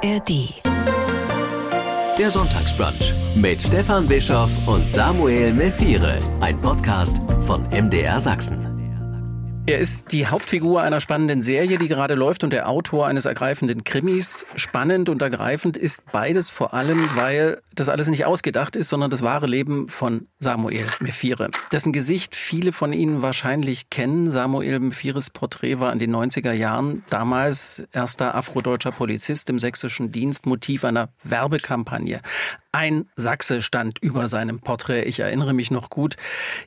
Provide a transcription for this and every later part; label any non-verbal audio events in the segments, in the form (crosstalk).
ARD. Der Sonntagsbrunch mit Stefan Bischoff und Samuel Mefire. Ein Podcast von MDR Sachsen. Er ist die Hauptfigur einer spannenden Serie, die gerade läuft und der Autor eines ergreifenden Krimis. Spannend und ergreifend ist beides vor allem, weil das alles nicht ausgedacht ist, sondern das wahre Leben von Samuel Mefire. Dessen Gesicht viele von Ihnen wahrscheinlich kennen. Samuel Mefires Porträt war in den 90er Jahren damals erster afrodeutscher Polizist im sächsischen Dienst, Motiv einer Werbekampagne. Ein Sachse stand über seinem Porträt. Ich erinnere mich noch gut.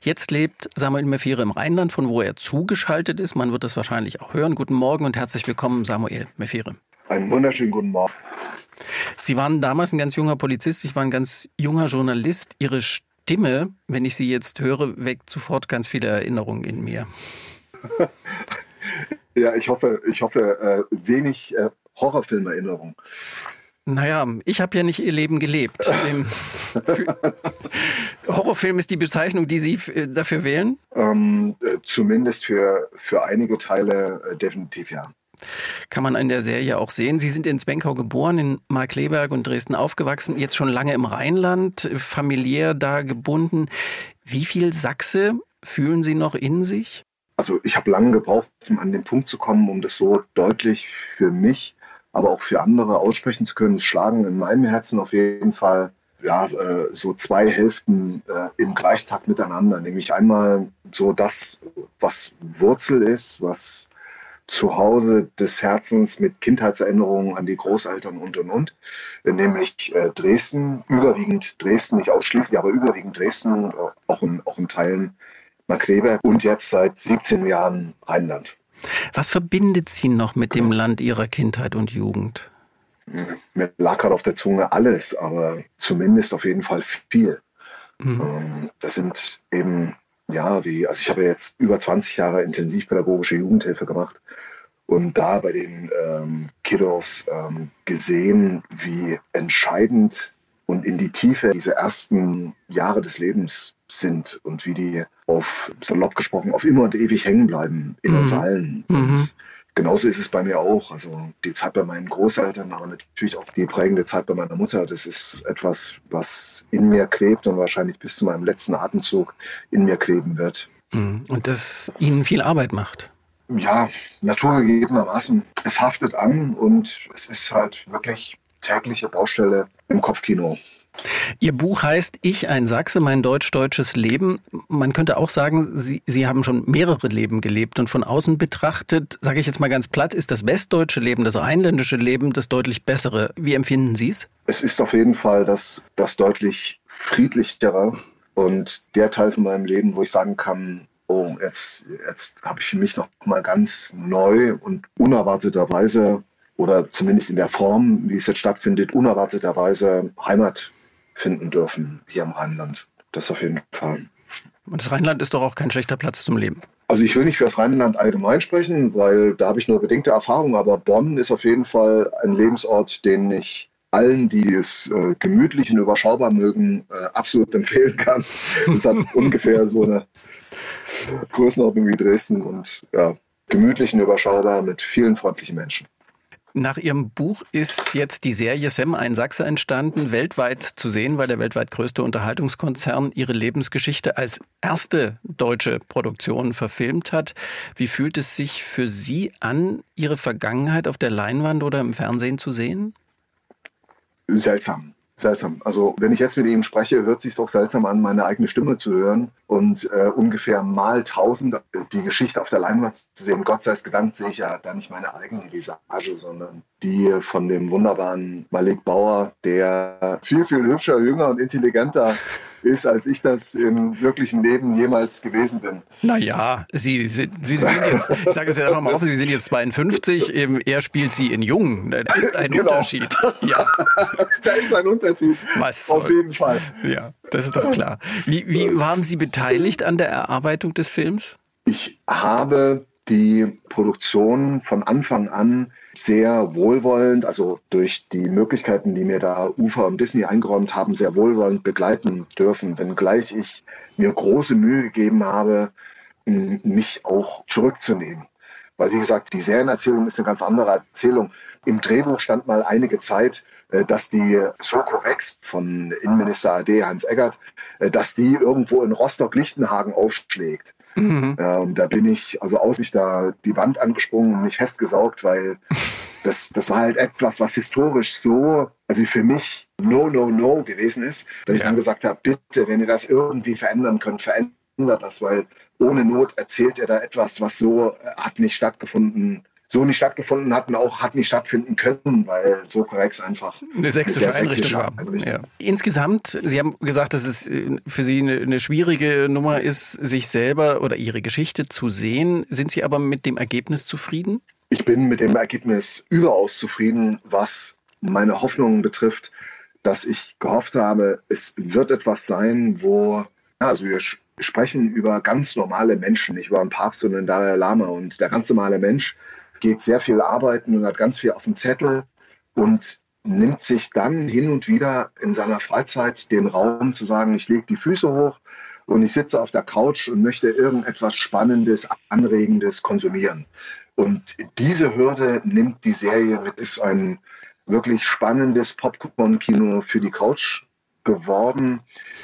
Jetzt lebt Samuel Mefire im Rheinland, von wo er zugeschaltet ist. Man wird das wahrscheinlich auch hören. Guten Morgen und herzlich willkommen, Samuel Mefire. Einen wunderschönen guten Morgen. Sie waren damals ein ganz junger Polizist, ich war ein ganz junger Journalist. Ihre Stimme, wenn ich sie jetzt höre, weckt sofort ganz viele Erinnerungen in mir. ja, ich hoffe, ich hoffe, äh, wenig äh, Horrorfilmerinnerung. Naja, ich habe ja nicht ihr Leben gelebt. (laughs) Horrorfilm ist die Bezeichnung, die Sie äh, dafür wählen? Ähm, äh, zumindest für, für einige Teile äh, definitiv ja. Kann man in der Serie auch sehen. Sie sind in Zwenkau geboren, in Markleberg und Dresden aufgewachsen, jetzt schon lange im Rheinland, familiär da gebunden. Wie viel Sachse fühlen Sie noch in sich? Also ich habe lange gebraucht, um an den Punkt zu kommen, um das so deutlich für mich aber auch für andere aussprechen zu können. Es schlagen in meinem Herzen auf jeden Fall ja, äh, so zwei Hälften äh, im Gleichtakt miteinander. Nämlich einmal so das, was Wurzel ist, was zu Hause des Herzens mit Kindheitserinnerungen an die Großeltern und und und, nämlich äh, Dresden, überwiegend Dresden, nicht ausschließlich, aber überwiegend Dresden, auch in, auch in Teilen Markleberg und jetzt seit 17 Jahren Rheinland. Was verbindet Sie noch mit dem Land Ihrer Kindheit und Jugend? Mir lag gerade auf der Zunge alles, aber zumindest auf jeden Fall viel. Mhm. Ähm, das sind eben, ja, wie, also ich habe jetzt über 20 Jahre intensivpädagogische Jugendhilfe gemacht und da bei den ähm, Kiddos ähm, gesehen, wie entscheidend und in die Tiefe diese ersten Jahre des Lebens sind und wie die auf, salopp gesprochen, auf immer und ewig hängen bleiben in mhm. uns allen. Und mhm. Genauso ist es bei mir auch. Also die Zeit bei meinen Großeltern, aber natürlich auch die prägende Zeit bei meiner Mutter. Das ist etwas, was in mir klebt und wahrscheinlich bis zu meinem letzten Atemzug in mir kleben wird. Mhm. Und das Ihnen viel Arbeit macht. Ja, naturgegebenermaßen. Es haftet an und es ist halt wirklich tägliche Baustelle im Kopfkino. Ihr Buch heißt Ich, ein Sachse, mein deutsch-deutsches Leben. Man könnte auch sagen, Sie, Sie haben schon mehrere Leben gelebt und von außen betrachtet, sage ich jetzt mal ganz platt, ist das westdeutsche Leben, das rheinländische Leben das deutlich bessere. Wie empfinden Sie es? Es ist auf jeden Fall das, das deutlich friedlichere und der Teil von meinem Leben, wo ich sagen kann, oh, jetzt, jetzt habe ich für mich noch mal ganz neu und unerwarteterweise oder zumindest in der Form, wie es jetzt stattfindet, unerwarteterweise Heimat finden dürfen hier im Rheinland. Das auf jeden Fall. Und das Rheinland ist doch auch kein schlechter Platz zum Leben. Also ich will nicht für das Rheinland allgemein sprechen, weil da habe ich nur bedingte Erfahrung, aber Bonn ist auf jeden Fall ein Lebensort, den ich allen, die es äh, gemütlich und überschaubar mögen, äh, absolut (laughs) empfehlen kann. Es hat (laughs) ungefähr so eine Größenordnung wie Dresden und ja, gemütlich und überschaubar mit vielen freundlichen Menschen. Nach Ihrem Buch ist jetzt die Serie Sam ein Sachse entstanden, weltweit zu sehen, weil der weltweit größte Unterhaltungskonzern ihre Lebensgeschichte als erste deutsche Produktion verfilmt hat. Wie fühlt es sich für Sie an, Ihre Vergangenheit auf der Leinwand oder im Fernsehen zu sehen? Seltsam seltsam. Also wenn ich jetzt mit ihm spreche, hört sich doch seltsam an, meine eigene Stimme zu hören und äh, ungefähr mal tausend die Geschichte auf der Leinwand zu sehen. Gott sei es gedankt sehe ich ja da nicht meine eigene Visage, sondern die von dem wunderbaren Malik Bauer, der viel, viel hübscher, jünger und intelligenter ist, als ich das im wirklichen Leben jemals gewesen bin. Naja, Sie, Sie, Sie sind jetzt, ich sage es jetzt einfach mal offen, Sie sind jetzt 52, er spielt Sie in Jung. Da ist ein genau. Unterschied. Ja. (laughs) da ist ein Unterschied. Was Auf jeden Fall. Ja, das ist doch klar. Wie, wie waren Sie beteiligt an der Erarbeitung des Films? Ich habe die Produktion von Anfang an sehr wohlwollend, also durch die Möglichkeiten, die mir da Ufa und Disney eingeräumt haben, sehr wohlwollend begleiten dürfen, wenngleich ich mir große Mühe gegeben habe, mich auch zurückzunehmen. Weil, wie gesagt, die Serienerzählung ist eine ganz andere Erzählung. Im Drehbuch stand mal einige Zeit, äh, dass die Soko Rex von Innenminister AD Hans Eggert, äh, dass die irgendwo in Rostock-Lichtenhagen aufschlägt. Mhm. Ähm, da bin ich also aus mich da die Wand angesprungen und mich festgesaugt, weil (laughs) das, das war halt etwas, was historisch so, also für mich no, no, no gewesen ist, dass ja. ich dann gesagt habe, bitte, wenn ihr das irgendwie verändern könnt, verändert das, weil ohne Not erzählt er da etwas, was so äh, hat nicht stattgefunden so nicht stattgefunden hat und auch hat nicht stattfinden können, weil so korrekt einfach eine sächsische eine Einrichtung war. Ja. Insgesamt, Sie haben gesagt, dass es äh, für Sie eine, eine schwierige Nummer ist, sich selber oder Ihre Geschichte zu sehen. Sind Sie aber mit dem Ergebnis zufrieden? Ich bin mit dem Ergebnis überaus zufrieden, was meine Hoffnungen betrifft, dass ich gehofft habe, es wird etwas sein, wo, also wir sprechen über ganz normale Menschen, nicht über einen Papst, sondern Dalai Lama. Und der ganz normale Mensch geht sehr viel arbeiten und hat ganz viel auf dem Zettel und nimmt sich dann hin und wieder in seiner Freizeit den Raum zu sagen, ich lege die Füße hoch und ich sitze auf der Couch und möchte irgendetwas Spannendes, Anregendes konsumieren. Und diese Hürde nimmt die Serie mit, ist ein wirklich spannendes Popcorn-Kino für die Couch geworden.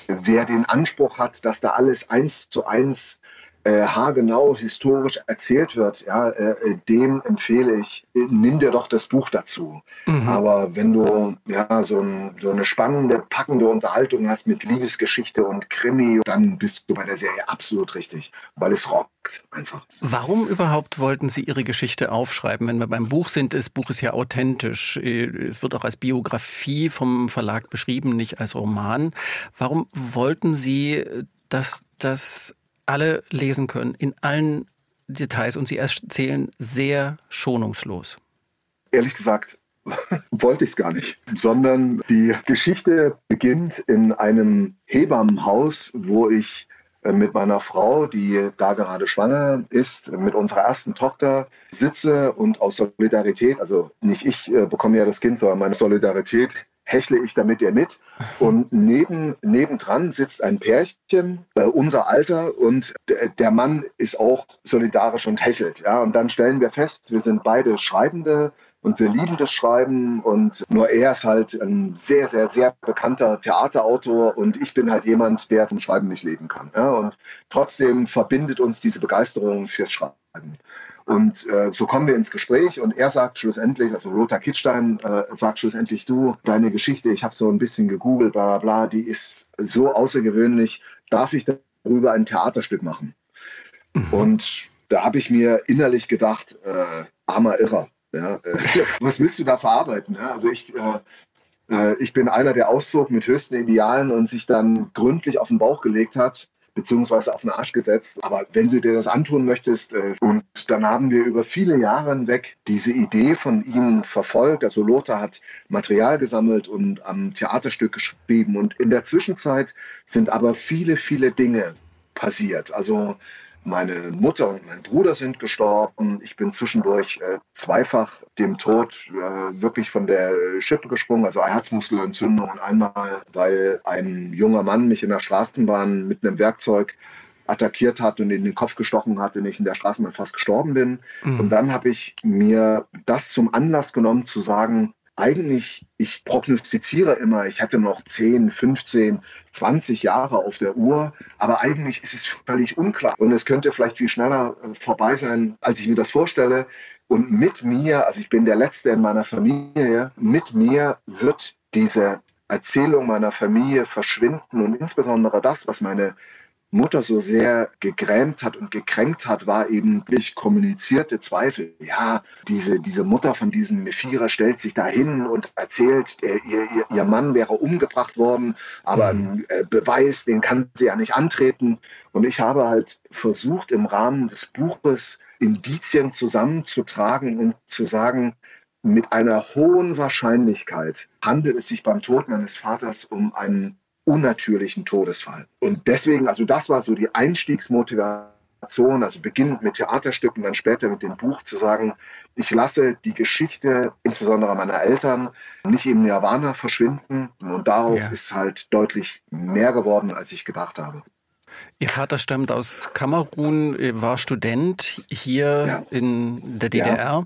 Wer den Anspruch hat, dass da alles eins zu eins äh, haargenau historisch erzählt wird, ja, äh, äh, dem empfehle ich, nimm dir doch das Buch dazu. Mhm. Aber wenn du ja so, ein, so, eine spannende, packende Unterhaltung hast mit Liebesgeschichte und Krimi, dann bist du bei der Serie absolut richtig, weil es rockt einfach. Warum überhaupt wollten Sie Ihre Geschichte aufschreiben? Wenn wir beim Buch sind, das Buch ist ja authentisch. Es wird auch als Biografie vom Verlag beschrieben, nicht als Roman. Warum wollten Sie, dass das alle lesen können, in allen Details. Und sie erzählen sehr schonungslos. Ehrlich gesagt, (laughs) wollte ich es gar nicht, sondern die Geschichte beginnt in einem Hebammenhaus, wo ich äh, mit meiner Frau, die da gerade schwanger ist, mit unserer ersten Tochter sitze und aus Solidarität, also nicht ich äh, bekomme ja das Kind, sondern meine Solidarität hechle ich damit ihr mit. Und neben, nebendran sitzt ein Pärchen, äh, unser Alter, und der Mann ist auch solidarisch und hechelt. Ja? Und dann stellen wir fest, wir sind beide Schreibende und wir lieben das Schreiben und nur er ist halt ein sehr, sehr, sehr bekannter Theaterautor und ich bin halt jemand, der zum Schreiben nicht leben kann. Ja? Und trotzdem verbindet uns diese Begeisterung fürs Schreiben. Und äh, so kommen wir ins Gespräch und er sagt schlussendlich, also Lothar Kittstein äh, sagt schlussendlich, du, deine Geschichte, ich habe so ein bisschen gegoogelt, bla bla bla, die ist so außergewöhnlich, darf ich darüber ein Theaterstück machen? Mhm. Und da habe ich mir innerlich gedacht, äh, armer Irrer. Ja, äh, (laughs) was willst du da verarbeiten? Ja, also ich, äh, äh, ich bin einer, der auszog mit höchsten Idealen und sich dann gründlich auf den Bauch gelegt hat beziehungsweise auf den Arsch gesetzt. Aber wenn du dir das antun möchtest, äh, und dann haben wir über viele Jahre hinweg diese Idee von ihm verfolgt. Also Lothar hat Material gesammelt und am Theaterstück geschrieben. Und in der Zwischenzeit sind aber viele, viele Dinge passiert. Also meine Mutter und mein Bruder sind gestorben. Ich bin zwischendurch äh, zweifach dem Tod äh, wirklich von der Schippe gesprungen, also eine Herzmuskelentzündung und einmal, weil ein junger Mann mich in der Straßenbahn mit einem Werkzeug attackiert hat und in den Kopf gestochen hat und ich in der Straßenbahn fast gestorben bin. Mhm. Und dann habe ich mir das zum Anlass genommen zu sagen, eigentlich, ich prognostiziere immer, ich hätte noch 10, 15, 20 Jahre auf der Uhr, aber eigentlich ist es völlig unklar und es könnte vielleicht viel schneller äh, vorbei sein, als ich mir das vorstelle. Und mit mir, also ich bin der Letzte in meiner Familie, mit mir wird diese Erzählung meiner Familie verschwinden und insbesondere das, was meine Mutter so sehr gegrämt hat und gekränkt hat, war eben durch kommunizierte Zweifel. Ja, diese, diese Mutter von diesem Mephira stellt sich dahin und erzählt, äh, ihr, ihr, ihr Mann wäre umgebracht worden, aber mhm. ein äh, Beweis, den kann sie ja nicht antreten. Und ich habe halt versucht, im Rahmen des Buches Indizien zusammenzutragen und zu sagen, mit einer hohen Wahrscheinlichkeit handelt es sich beim Tod meines Vaters um einen unnatürlichen Todesfall. Und deswegen, also das war so die Einstiegsmotivation, also beginnend mit Theaterstücken, dann später mit dem Buch zu sagen, ich lasse die Geschichte, insbesondere meiner Eltern, nicht im Nirvana verschwinden. Und daraus ja. ist halt deutlich mehr geworden, als ich gedacht habe. Ihr Vater stammt aus Kamerun, war Student hier ja. in der DDR ja.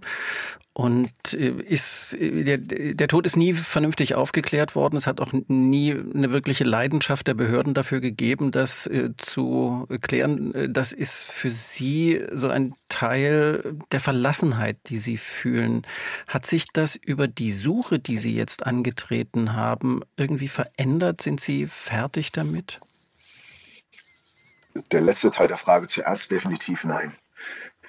Und äh, ist, äh, der, der Tod ist nie vernünftig aufgeklärt worden. Es hat auch nie eine wirkliche Leidenschaft der Behörden dafür gegeben, das äh, zu klären. Das ist für Sie so ein Teil der Verlassenheit, die Sie fühlen. Hat sich das über die Suche, die Sie jetzt angetreten haben, irgendwie verändert? Sind Sie fertig damit? Der letzte Teil der Frage zuerst definitiv nein.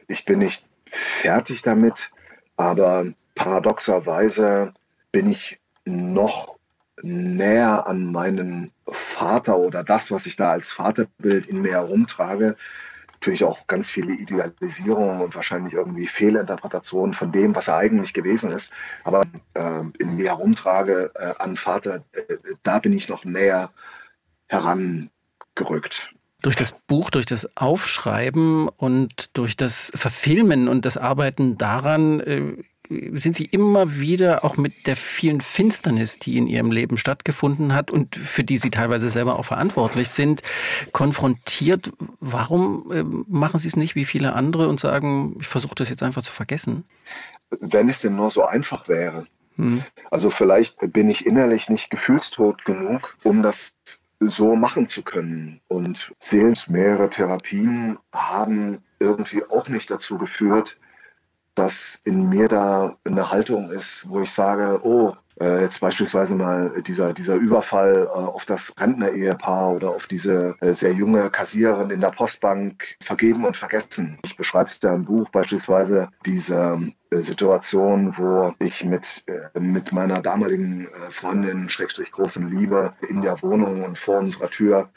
Ich bin nicht fertig damit aber paradoxerweise bin ich noch näher an meinen Vater oder das, was ich da als Vaterbild in mir herumtrage. Natürlich auch ganz viele Idealisierungen und wahrscheinlich irgendwie Fehlinterpretationen von dem, was er eigentlich gewesen ist. Aber äh, in mir herumtrage äh, an Vater, äh, da bin ich noch näher herangerückt durch das Buch, durch das Aufschreiben und durch das Verfilmen und das Arbeiten daran äh, sind Sie immer wieder auch mit der vielen Finsternis, die in Ihrem Leben stattgefunden hat und für die Sie teilweise selber auch verantwortlich sind, konfrontiert. Warum äh, machen Sie es nicht wie viele andere und sagen, ich versuche das jetzt einfach zu vergessen? Wenn es denn nur so einfach wäre. Hm. Also vielleicht bin ich innerlich nicht gefühlstot genug, um das so machen zu können. Und seelensmehrere Therapien haben irgendwie auch nicht dazu geführt, dass in mir da eine Haltung ist, wo ich sage, oh, äh, jetzt beispielsweise mal dieser, dieser Überfall äh, auf das Rentner-Ehepaar oder auf diese äh, sehr junge Kassiererin in der Postbank vergeben und vergessen. Ich beschreibe es ja im Buch beispielsweise diese Situation, wo ich mit, mit meiner damaligen Freundin, Schrägstrich großen Liebe, in der Wohnung und vor unserer Tür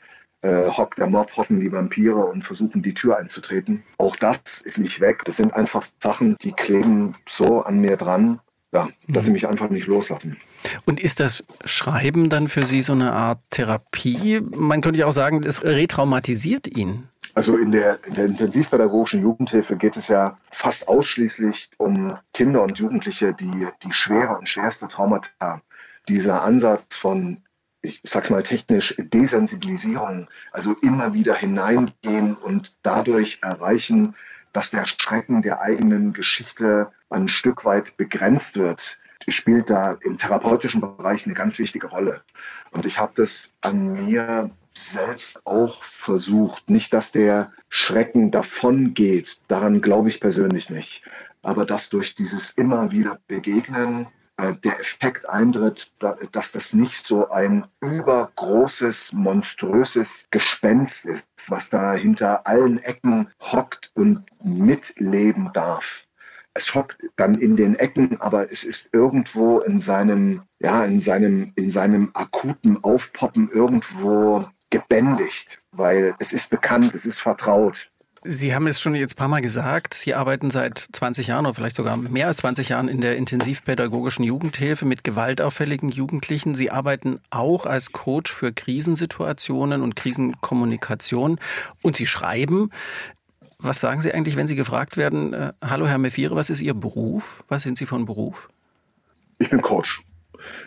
äh, hockt der Mob, hocken die Vampire und versuchen die Tür einzutreten. Auch das ist nicht weg. Das sind einfach Sachen, die kleben so an mir dran, ja, dass sie mhm. mich einfach nicht loslassen. Und ist das Schreiben dann für Sie so eine Art Therapie? Man könnte ja auch sagen, es retraumatisiert ihn. Also in der, in der intensivpädagogischen Jugendhilfe geht es ja fast ausschließlich um Kinder und Jugendliche, die die schwere und schwerste Traumata haben. Dieser Ansatz von ich sag's mal technisch, Desensibilisierung, also immer wieder hineingehen und dadurch erreichen, dass der Schrecken der eigenen Geschichte ein Stück weit begrenzt wird, spielt da im therapeutischen Bereich eine ganz wichtige Rolle. Und ich habe das an mir selbst auch versucht. Nicht, dass der Schrecken davon geht, daran glaube ich persönlich nicht. Aber dass durch dieses immer wieder Begegnen der Effekt eintritt, dass das nicht so ein übergroßes, monströses Gespenst ist, was da hinter allen Ecken hockt und mitleben darf. Es hockt dann in den Ecken, aber es ist irgendwo in seinem, ja, in seinem, in seinem akuten Aufpoppen irgendwo gebändigt, weil es ist bekannt, es ist vertraut. Sie haben es schon jetzt ein paar Mal gesagt, Sie arbeiten seit 20 Jahren oder vielleicht sogar mehr als 20 Jahren in der intensivpädagogischen Jugendhilfe mit gewaltauffälligen Jugendlichen. Sie arbeiten auch als Coach für Krisensituationen und Krisenkommunikation und Sie schreiben. Was sagen Sie eigentlich, wenn Sie gefragt werden, äh, hallo Herr Mefire, was ist Ihr Beruf? Was sind Sie von Beruf? Ich bin Coach.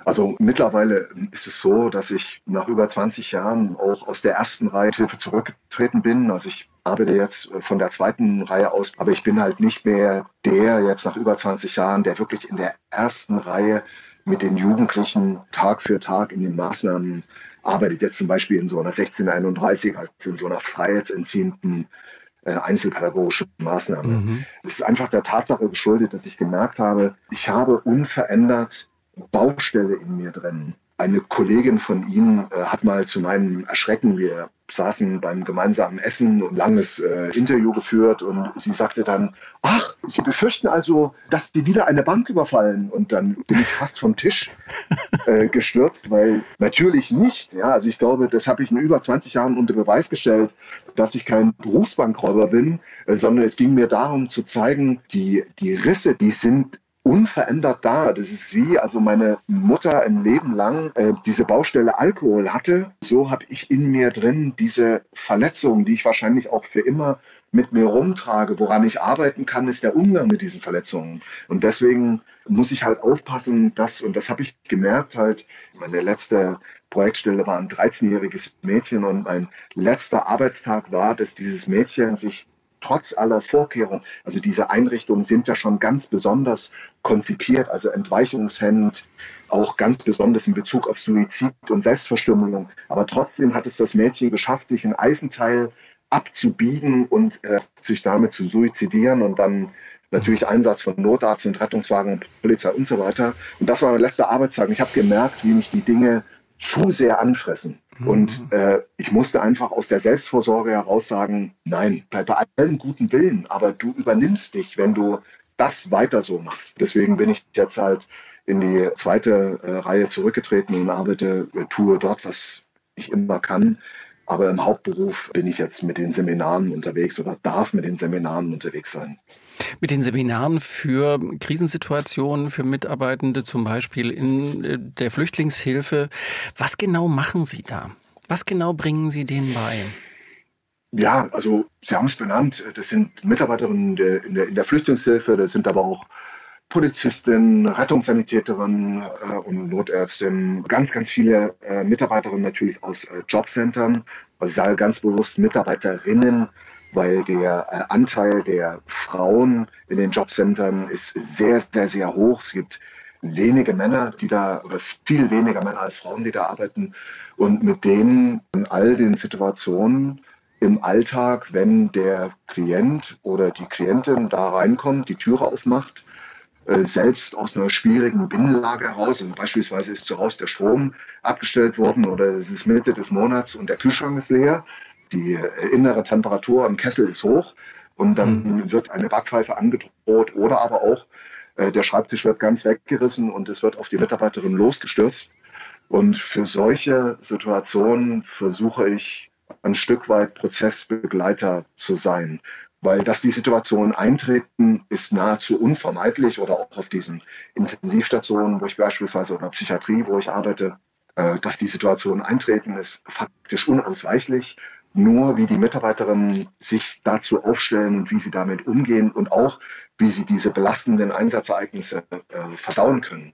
Also mittlerweile ist es so, dass ich nach über 20 Jahren auch aus der ersten Reihe Hilfe zurückgetreten bin. Also ich arbeite jetzt von der zweiten Reihe aus, aber ich bin halt nicht mehr der jetzt nach über 20 Jahren, der wirklich in der ersten Reihe mit den Jugendlichen Tag für Tag in den Maßnahmen arbeitet. Jetzt zum Beispiel in so einer 1631, also in so einer freiheitsentziehenden äh, einzelpädagogischen Maßnahme. Mhm. Es ist einfach der Tatsache geschuldet, dass ich gemerkt habe, ich habe unverändert Baustelle in mir drin. Eine Kollegin von Ihnen äh, hat mal zu meinem Erschrecken, wir saßen beim gemeinsamen Essen und langes äh, Interview geführt und sie sagte dann, ach, Sie befürchten also, dass Sie wieder eine Bank überfallen. Und dann bin ich fast vom Tisch äh, gestürzt, weil natürlich nicht. Ja, also ich glaube, das habe ich in über 20 Jahren unter Beweis gestellt, dass ich kein Berufsbankräuber bin, äh, sondern es ging mir darum zu zeigen, die, die Risse, die sind unverändert da. Das ist wie, also meine Mutter ein Leben lang äh, diese Baustelle Alkohol hatte. So habe ich in mir drin diese Verletzung, die ich wahrscheinlich auch für immer mit mir rumtrage, woran ich arbeiten kann, ist der Umgang mit diesen Verletzungen. Und deswegen muss ich halt aufpassen, dass, und das habe ich gemerkt, halt, meine letzte Projektstelle war ein 13-jähriges Mädchen und mein letzter Arbeitstag war, dass dieses Mädchen sich trotz aller Vorkehrungen, also diese Einrichtungen sind ja schon ganz besonders konzipiert, also entweichungshemmend, auch ganz besonders in Bezug auf Suizid und Selbstverstümmelung. Aber trotzdem hat es das Mädchen geschafft, sich ein Eisenteil abzubiegen und äh, sich damit zu suizidieren und dann natürlich Einsatz von Notarzt und Rettungswagen und Polizei und so weiter. Und das war mein letzter Arbeitstag. Ich habe gemerkt, wie mich die Dinge zu sehr anfressen. Mhm. Und äh, ich musste einfach aus der Selbstvorsorge heraus sagen, nein, bei, bei allem guten Willen, aber du übernimmst dich, wenn du das weiter so machst. Deswegen bin ich jetzt halt in die zweite äh, Reihe zurückgetreten und arbeite, äh, tue dort, was ich immer kann. Aber im Hauptberuf bin ich jetzt mit den Seminaren unterwegs oder darf mit den Seminaren unterwegs sein. Mit den Seminaren für Krisensituationen, für Mitarbeitende zum Beispiel in äh, der Flüchtlingshilfe. Was genau machen Sie da? Was genau bringen Sie denen bei? Ja, also Sie haben es benannt, das sind Mitarbeiterinnen in der, in der Flüchtlingshilfe, das sind aber auch Polizistin, Rettungssanitäterin äh, und Notärztin, ganz, ganz viele äh, Mitarbeiterinnen natürlich aus äh, Jobcentern. Also ich sage ganz bewusst Mitarbeiterinnen, weil der äh, Anteil der Frauen in den Jobcentern ist sehr, sehr, sehr hoch. Es gibt wenige Männer, die da, oder viel weniger Männer als Frauen, die da arbeiten. Und mit denen in all den Situationen im Alltag, wenn der Klient oder die Klientin da reinkommt, die Türe aufmacht, äh, selbst aus einer schwierigen Binnenlage heraus, also beispielsweise ist zu Hause der Strom abgestellt worden oder es ist Mitte des Monats und der Kühlschrank ist leer, die innere Temperatur im Kessel ist hoch und dann mhm. wird eine Backpfeife angedroht oder aber auch äh, der Schreibtisch wird ganz weggerissen und es wird auf die Mitarbeiterin losgestürzt. Und für solche Situationen versuche ich ein Stück weit Prozessbegleiter zu sein. Weil dass die Situationen eintreten, ist nahezu unvermeidlich oder auch auf diesen Intensivstationen, wo ich beispielsweise oder Psychiatrie, wo ich arbeite, äh, dass die Situationen eintreten, ist faktisch unausweichlich nur, wie die Mitarbeiterinnen sich dazu aufstellen und wie sie damit umgehen und auch, wie sie diese belastenden Einsatzereignisse äh, verdauen können.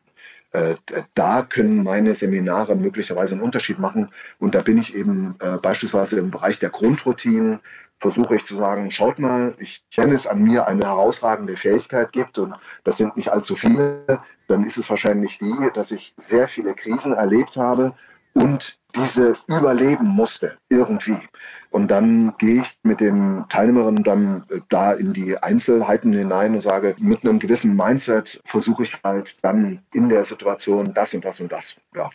Äh, da können meine Seminare möglicherweise einen Unterschied machen. Und da bin ich eben äh, beispielsweise im Bereich der Grundroutinen, versuche ich zu sagen, schaut mal, ich kenne es an mir eine herausragende Fähigkeit gibt und das sind nicht allzu viele, dann ist es wahrscheinlich die, dass ich sehr viele Krisen erlebt habe und diese überleben musste irgendwie. Und dann gehe ich mit den Teilnehmerinnen dann äh, da in die Einzelheiten hinein und sage, mit einem gewissen Mindset versuche ich halt dann in der Situation das und das und das. Ja.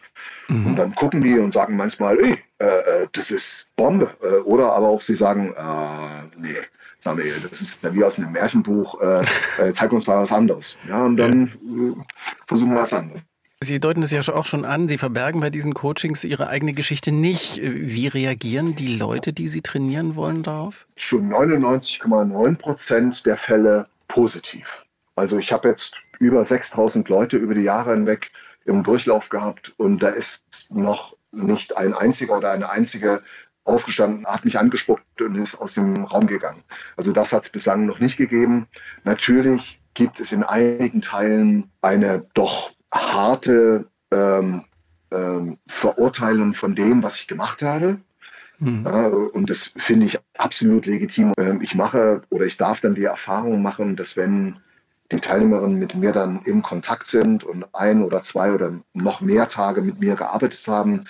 Mhm. Und dann gucken die und sagen manchmal, ey, äh, äh das ist Bombe. Äh, oder aber auch sie sagen, äh, nee, Samuel, das ist ja wie aus einem Märchenbuch, äh, äh, zeig uns mal was anderes. Ja, und dann äh, versuchen wir was anderes. Sie deuten das ja auch schon an, Sie verbergen bei diesen Coachings Ihre eigene Geschichte nicht. Wie reagieren die Leute, die Sie trainieren wollen, darauf? Zu 99,9 Prozent der Fälle positiv. Also ich habe jetzt über 6000 Leute über die Jahre hinweg im Durchlauf gehabt und da ist noch nicht ein einziger oder eine einzige aufgestanden, hat mich angespuckt und ist aus dem Raum gegangen. Also das hat es bislang noch nicht gegeben. Natürlich gibt es in einigen Teilen eine doch harte ähm, ähm, Verurteilung von dem, was ich gemacht habe. Mhm. Ja, und das finde ich absolut legitim. Ähm, ich mache oder ich darf dann die Erfahrung machen, dass wenn die Teilnehmerinnen mit mir dann im Kontakt sind und ein oder zwei oder noch mehr Tage mit mir gearbeitet haben,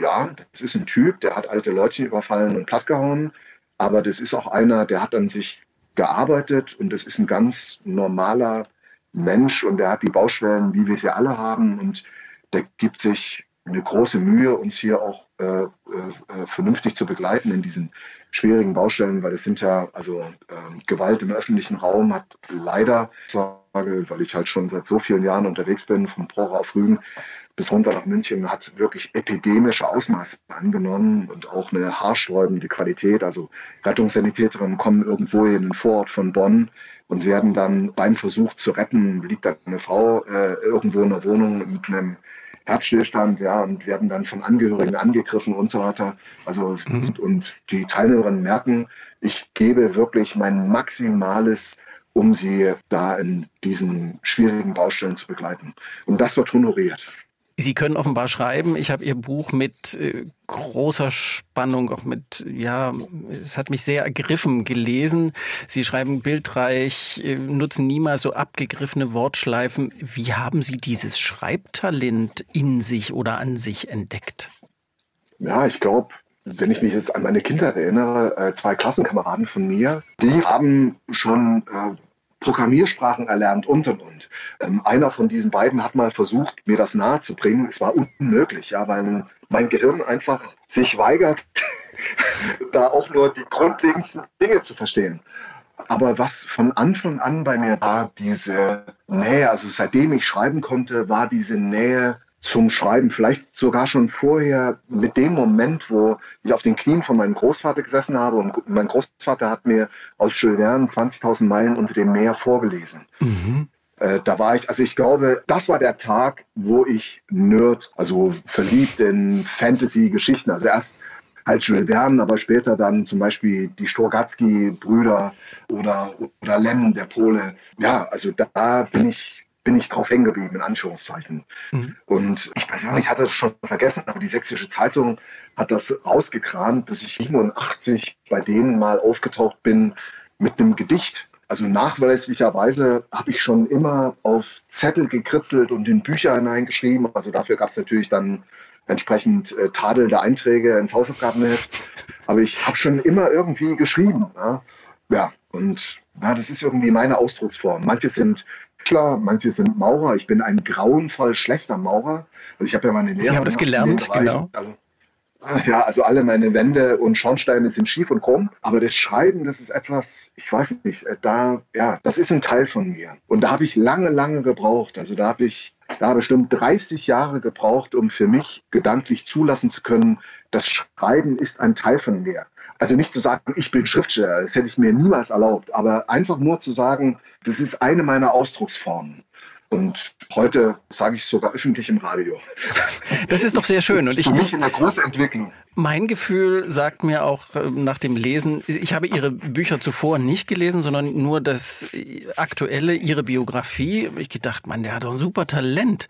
ja, das ist ein Typ, der hat alte Leute überfallen und plattgehauen, aber das ist auch einer, der hat an sich gearbeitet und das ist ein ganz normaler Mensch und er hat die Baustellen, wie wir sie alle haben und der gibt sich eine große Mühe, uns hier auch äh, äh, äh vernünftig zu begleiten in diesen schwierigen Baustellen, weil es sind ja, also äh, Gewalt im öffentlichen Raum hat leider, weil ich halt schon seit so vielen Jahren unterwegs bin, von Prora auf Rügen bis runter nach München, hat wirklich epidemische Ausmaße angenommen und auch eine haarsträubende Qualität. Also Rettungssanitäterinnen kommen irgendwo in den Vorort von Bonn und werden dann beim Versuch zu retten, liegt da eine Frau äh, irgendwo in der Wohnung mit einem Herzstillstand, ja, und werden dann von Angehörigen angegriffen und so weiter. Also mhm. und die Teilnehmerinnen merken, ich gebe wirklich mein Maximales, um sie da in diesen schwierigen Baustellen zu begleiten. Und das wird honoriert. Sie können offenbar schreiben. Ich habe Ihr Buch mit äh, großer Spannung, auch mit, ja, es hat mich sehr ergriffen gelesen. Sie schreiben bildreich, äh, nutzen niemals so abgegriffene Wortschleifen. Wie haben Sie dieses Schreibtalent in sich oder an sich entdeckt? Ja, ich glaube, wenn ich mich jetzt an meine Kindheit erinnere, äh, zwei Klassenkameraden von mir, die haben schon äh, Programmiersprachen erlernt und und und. Ähm, einer von diesen beiden hat mal versucht, mir das nahezubringen. Es war unmöglich, ja, weil mein Gehirn einfach sich weigert, (laughs) da auch nur die grundlegendsten Dinge zu verstehen. Aber was von Anfang an bei mir war, diese Nähe, also seitdem ich schreiben konnte, war diese Nähe zum Schreiben, vielleicht sogar schon vorher mit dem Moment, wo ich auf den Knien von meinem Großvater gesessen habe und mein Großvater hat mir aus Jules Verne 20.000 Meilen unter dem Meer vorgelesen. Mhm. Äh, da war ich, also ich glaube, das war der Tag, wo ich Nerd, also verliebt in Fantasy-Geschichten, also erst halt Jules Verne, aber später dann zum Beispiel die Sturgatzki-Brüder oder, oder Lem, der Pole. Ja, also da bin ich bin ich drauf hängen geblieben, in Anführungszeichen. Mhm. Und ich persönlich hatte es schon vergessen, aber die Sächsische Zeitung hat das rausgekramt, dass ich 87 bei denen mal aufgetaucht bin mit einem Gedicht. Also nachweislicherweise habe ich schon immer auf Zettel gekritzelt und in Bücher hineingeschrieben. Also dafür gab es natürlich dann entsprechend äh, tadelnde Einträge ins Hausaufgabenheft. Aber ich habe schon immer irgendwie geschrieben. Ja, ja und ja, das ist irgendwie meine Ausdrucksform. Manche sind Klar, manche sind Maurer. Ich bin ein grauenvoll schlechter Maurer. Also ich habe ja meine Lehre. Sie haben das gelernt, genau. Also, ja, also alle meine Wände und Schornsteine sind schief und krumm. Aber das Schreiben, das ist etwas, ich weiß nicht, äh, da, ja, das ist ein Teil von mir. Und da habe ich lange, lange gebraucht. Also da habe ich, da bestimmt 30 Jahre gebraucht, um für mich gedanklich zulassen zu können, das Schreiben ist ein Teil von mir. Also nicht zu sagen, ich bin Schriftsteller, das hätte ich mir niemals erlaubt, aber einfach nur zu sagen, das ist eine meiner Ausdrucksformen. Und heute sage ich es sogar öffentlich im Radio. (laughs) Das ist doch sehr schön. Und ich, für mich eine große Entwicklung. Mein Gefühl sagt mir auch äh, nach dem Lesen, ich habe Ihre Bücher zuvor nicht gelesen, sondern nur das äh, aktuelle, Ihre Biografie. Ich gedacht, man, der hat doch ein super Talent.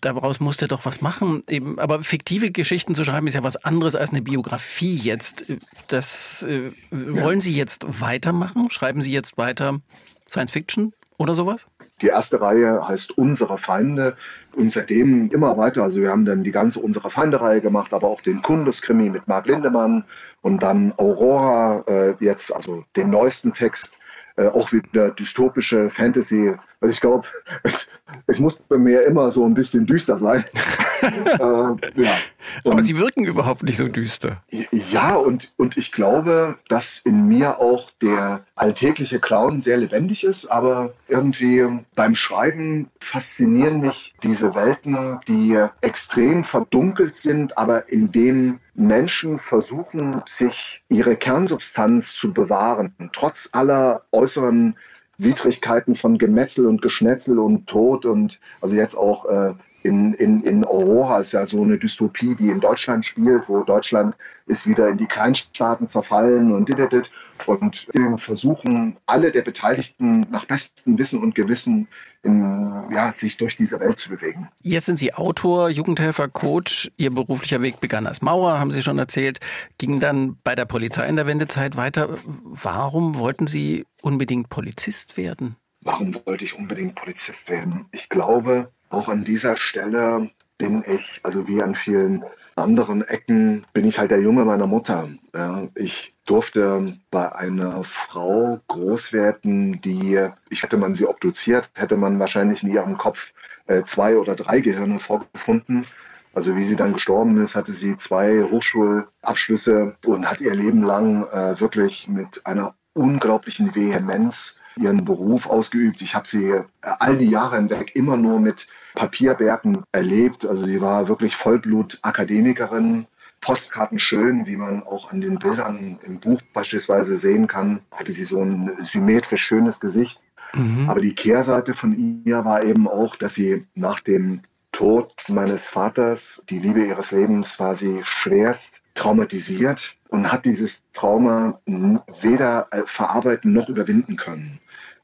Daraus muss der doch was machen. Aber fiktive Geschichten zu schreiben ist ja was anderes als eine Biografie jetzt. Das äh, wollen Sie jetzt weitermachen? Schreiben Sie jetzt weiter Science Fiction? Oder sowas? Die erste Reihe heißt Unsere Feinde und seitdem immer weiter. Also wir haben dann die ganze Unsere Feinde-Reihe gemacht, aber auch den Kundeskrimi mit Marc Lindemann und dann Aurora, äh, jetzt also den neuesten Text, äh, auch wieder dystopische Fantasy. Also ich glaube, (laughs) es, es muss bei mir immer so ein bisschen düster sein. (laughs) äh, ja. Aber sie wirken überhaupt nicht so düster. Ja, und, und ich glaube, dass in mir auch der alltägliche Clown sehr lebendig ist, aber irgendwie beim Schreiben faszinieren mich diese Welten, die extrem verdunkelt sind, aber in denen Menschen versuchen, sich ihre Kernsubstanz zu bewahren, trotz aller äußeren Widrigkeiten von Gemetzel und Geschnetzel und Tod und also jetzt auch äh, in, in, in Aurora ist ja so eine Dystopie, die in Deutschland spielt, wo Deutschland ist wieder in die Kleinstaaten zerfallen und dit, und versuchen alle der Beteiligten nach bestem Wissen und Gewissen in, ja, sich durch diese Welt zu bewegen. Jetzt sind Sie Autor, Jugendhelfer, Coach. Ihr beruflicher Weg begann als Maurer, haben Sie schon erzählt, ging dann bei der Polizei in der Wendezeit weiter. Warum wollten Sie unbedingt Polizist werden? Warum wollte ich unbedingt Polizist werden? Ich glaube, auch an dieser Stelle bin ich, also wie an vielen anderen Ecken, bin ich halt der Junge meiner Mutter. Ja, ich durfte bei einer Frau groß werden, die, ich hätte man sie obduziert, hätte man wahrscheinlich in ihrem Kopf äh, zwei oder drei Gehirne vorgefunden. Also wie sie dann gestorben ist, hatte sie zwei Hochschulabschlüsse und hat ihr Leben lang äh, wirklich mit einer unglaublichen Vehemenz ihren Beruf ausgeübt. Ich habe sie äh, all die Jahre hinweg immer nur mit Papierbergen erlebt. Also sie war wirklich Vollblut-Akademikerin. Postkarten schön, wie man auch an den Bildern im Buch beispielsweise sehen kann, hatte sie so ein symmetrisch schönes Gesicht. Mhm. Aber die Kehrseite von ihr war eben auch, dass sie nach dem Tod meines Vaters, die Liebe ihres Lebens, war sie schwerst traumatisiert und hat dieses Trauma weder äh, verarbeiten noch überwinden können.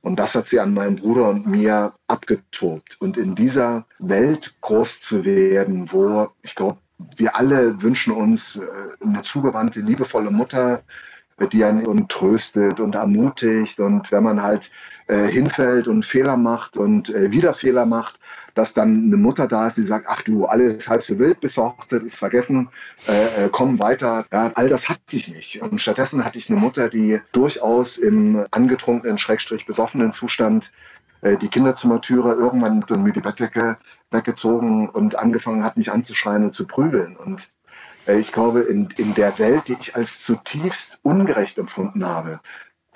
Und das hat sie an meinem Bruder und mir abgetobt. Und in dieser Welt groß zu werden, wo ich glaube, wir alle wünschen uns äh, eine zugewandte, liebevolle Mutter, die einen tröstet und ermutigt. Und wenn man halt äh, hinfällt und Fehler macht und äh, wieder Fehler macht, dass dann eine Mutter da ist, die sagt, ach du, alles halb so wild, bis zur Hochzeit ist vergessen, äh, äh, komm weiter. Ja, all das hatte ich nicht. Und stattdessen hatte ich eine Mutter, die durchaus im angetrunkenen, schrägstrich besoffenen Zustand äh, die Kinderzimmertüre irgendwann dann mir die Bettdecke weggezogen und angefangen hat, mich anzuschreien und zu prügeln. Und äh, ich glaube, in, in der Welt, die ich als zutiefst ungerecht empfunden habe,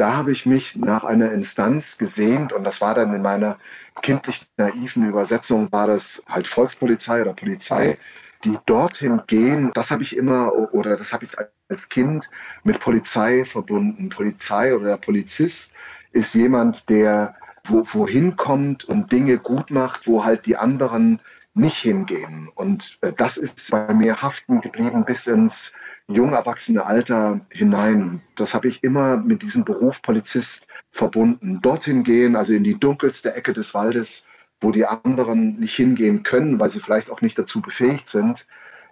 da habe ich mich nach einer Instanz gesehnt und das war dann in meiner kindlich naiven Übersetzung war das halt Volkspolizei oder Polizei, die dorthin gehen. Das habe ich immer oder das habe ich als Kind mit Polizei verbunden. Polizei oder der Polizist ist jemand, der wo, wohin kommt und Dinge gut macht, wo halt die anderen nicht hingehen. Und äh, das ist bei mir haften geblieben bis ins jung erwachsene Alter hinein. Das habe ich immer mit diesem Beruf Polizist verbunden. Dorthin gehen, also in die dunkelste Ecke des Waldes, wo die anderen nicht hingehen können, weil sie vielleicht auch nicht dazu befähigt sind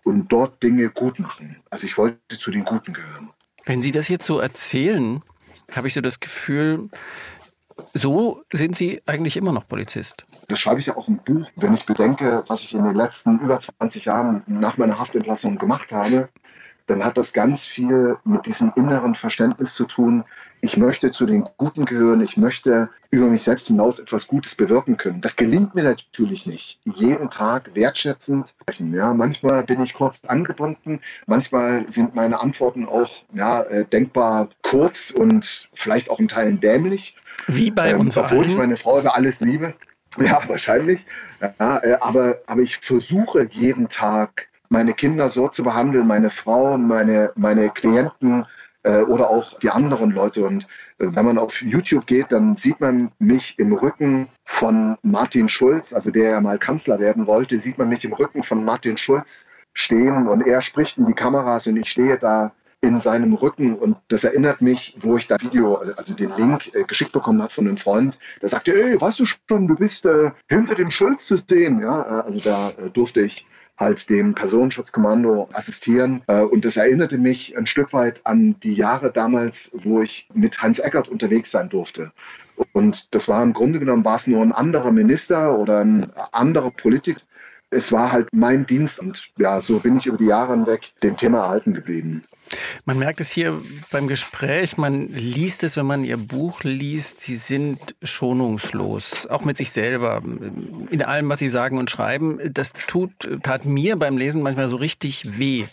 und dort Dinge gut machen. Also ich wollte zu den Guten gehören. Wenn Sie das jetzt so erzählen, habe ich so das Gefühl, so sind Sie eigentlich immer noch Polizist. Das schreibe ich ja auch im Buch. Wenn ich bedenke, was ich in den letzten über 20 Jahren nach meiner Haftentlassung gemacht habe, dann hat das ganz viel mit diesem inneren Verständnis zu tun. Ich möchte zu den Guten gehören. Ich möchte über mich selbst hinaus etwas Gutes bewirken können. Das gelingt mir natürlich nicht. Jeden Tag wertschätzend. Ja, manchmal bin ich kurz angebunden. Manchmal sind meine Antworten auch ja, äh, denkbar kurz und vielleicht auch in Teilen dämlich. Wie bei ähm, uns. Obwohl allen. ich meine Frau über alles liebe. (laughs) Ja, wahrscheinlich. Ja, äh, aber, aber ich versuche jeden Tag meine Kinder so zu behandeln, meine Frau, meine, meine Klienten äh, oder auch die anderen Leute. Und äh, wenn man auf YouTube geht, dann sieht man mich im Rücken von Martin Schulz, also der ja mal Kanzler werden wollte, sieht man mich im Rücken von Martin Schulz stehen. Und er spricht in die Kameras und ich stehe da in seinem Rücken. Und das erinnert mich, wo ich da Video, also den Link äh, geschickt bekommen habe von einem Freund, der sagte, ey, weißt du schon, du bist äh, hinter dem Schulz zu sehen, ja, äh, also da äh, durfte ich halt dem Personenschutzkommando assistieren. Äh, und das erinnerte mich ein Stück weit an die Jahre damals, wo ich mit Hans Eckert unterwegs sein durfte. Und das war im Grunde genommen, war es nur ein anderer Minister oder ein anderer Politiker. Es war halt mein Dienst und ja, so bin ich über die Jahre hinweg dem Thema erhalten geblieben. Man merkt es hier beim Gespräch, man liest es, wenn man Ihr Buch liest, Sie sind schonungslos, auch mit sich selber, in allem, was Sie sagen und schreiben. Das tut, tat mir beim Lesen manchmal so richtig weh.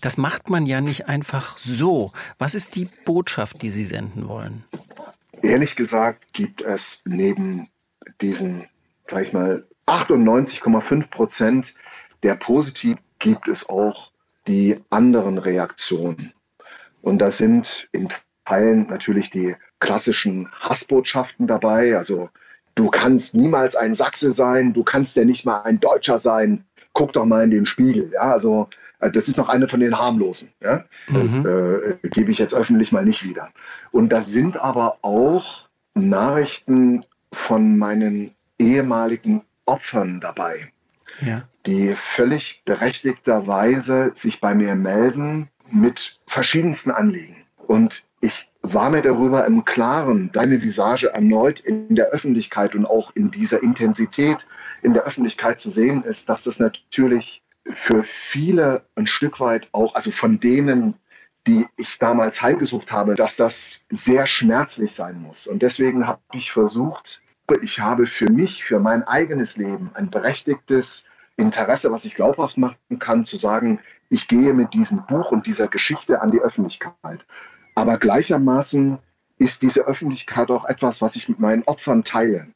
Das macht man ja nicht einfach so. Was ist die Botschaft, die Sie senden wollen? Ehrlich gesagt gibt es neben diesen, sag ich mal, 98,5 Prozent der positiv gibt es auch die anderen Reaktionen. Und da sind in Teilen natürlich die klassischen Hassbotschaften dabei. Also du kannst niemals ein Sachse sein, du kannst ja nicht mal ein Deutscher sein. Guck doch mal in den Spiegel. Ja, also äh, das ist noch eine von den harmlosen. Ja? Mhm. Äh, Gebe ich jetzt öffentlich mal nicht wieder. Und da sind aber auch Nachrichten von meinen ehemaligen Opfern dabei ja. Die völlig berechtigterweise sich bei mir melden mit verschiedensten Anliegen. Und ich war mir darüber im Klaren, deine Visage erneut in der Öffentlichkeit und auch in dieser Intensität in der Öffentlichkeit zu sehen ist, dass das natürlich für viele ein Stück weit auch, also von denen, die ich damals heimgesucht habe, dass das sehr schmerzlich sein muss. Und deswegen habe ich versucht, ich habe für mich, für mein eigenes Leben ein berechtigtes Interesse, was ich glaubhaft machen kann, zu sagen, ich gehe mit diesem Buch und dieser Geschichte an die Öffentlichkeit. Aber gleichermaßen ist diese Öffentlichkeit auch etwas, was ich mit meinen Opfern teile.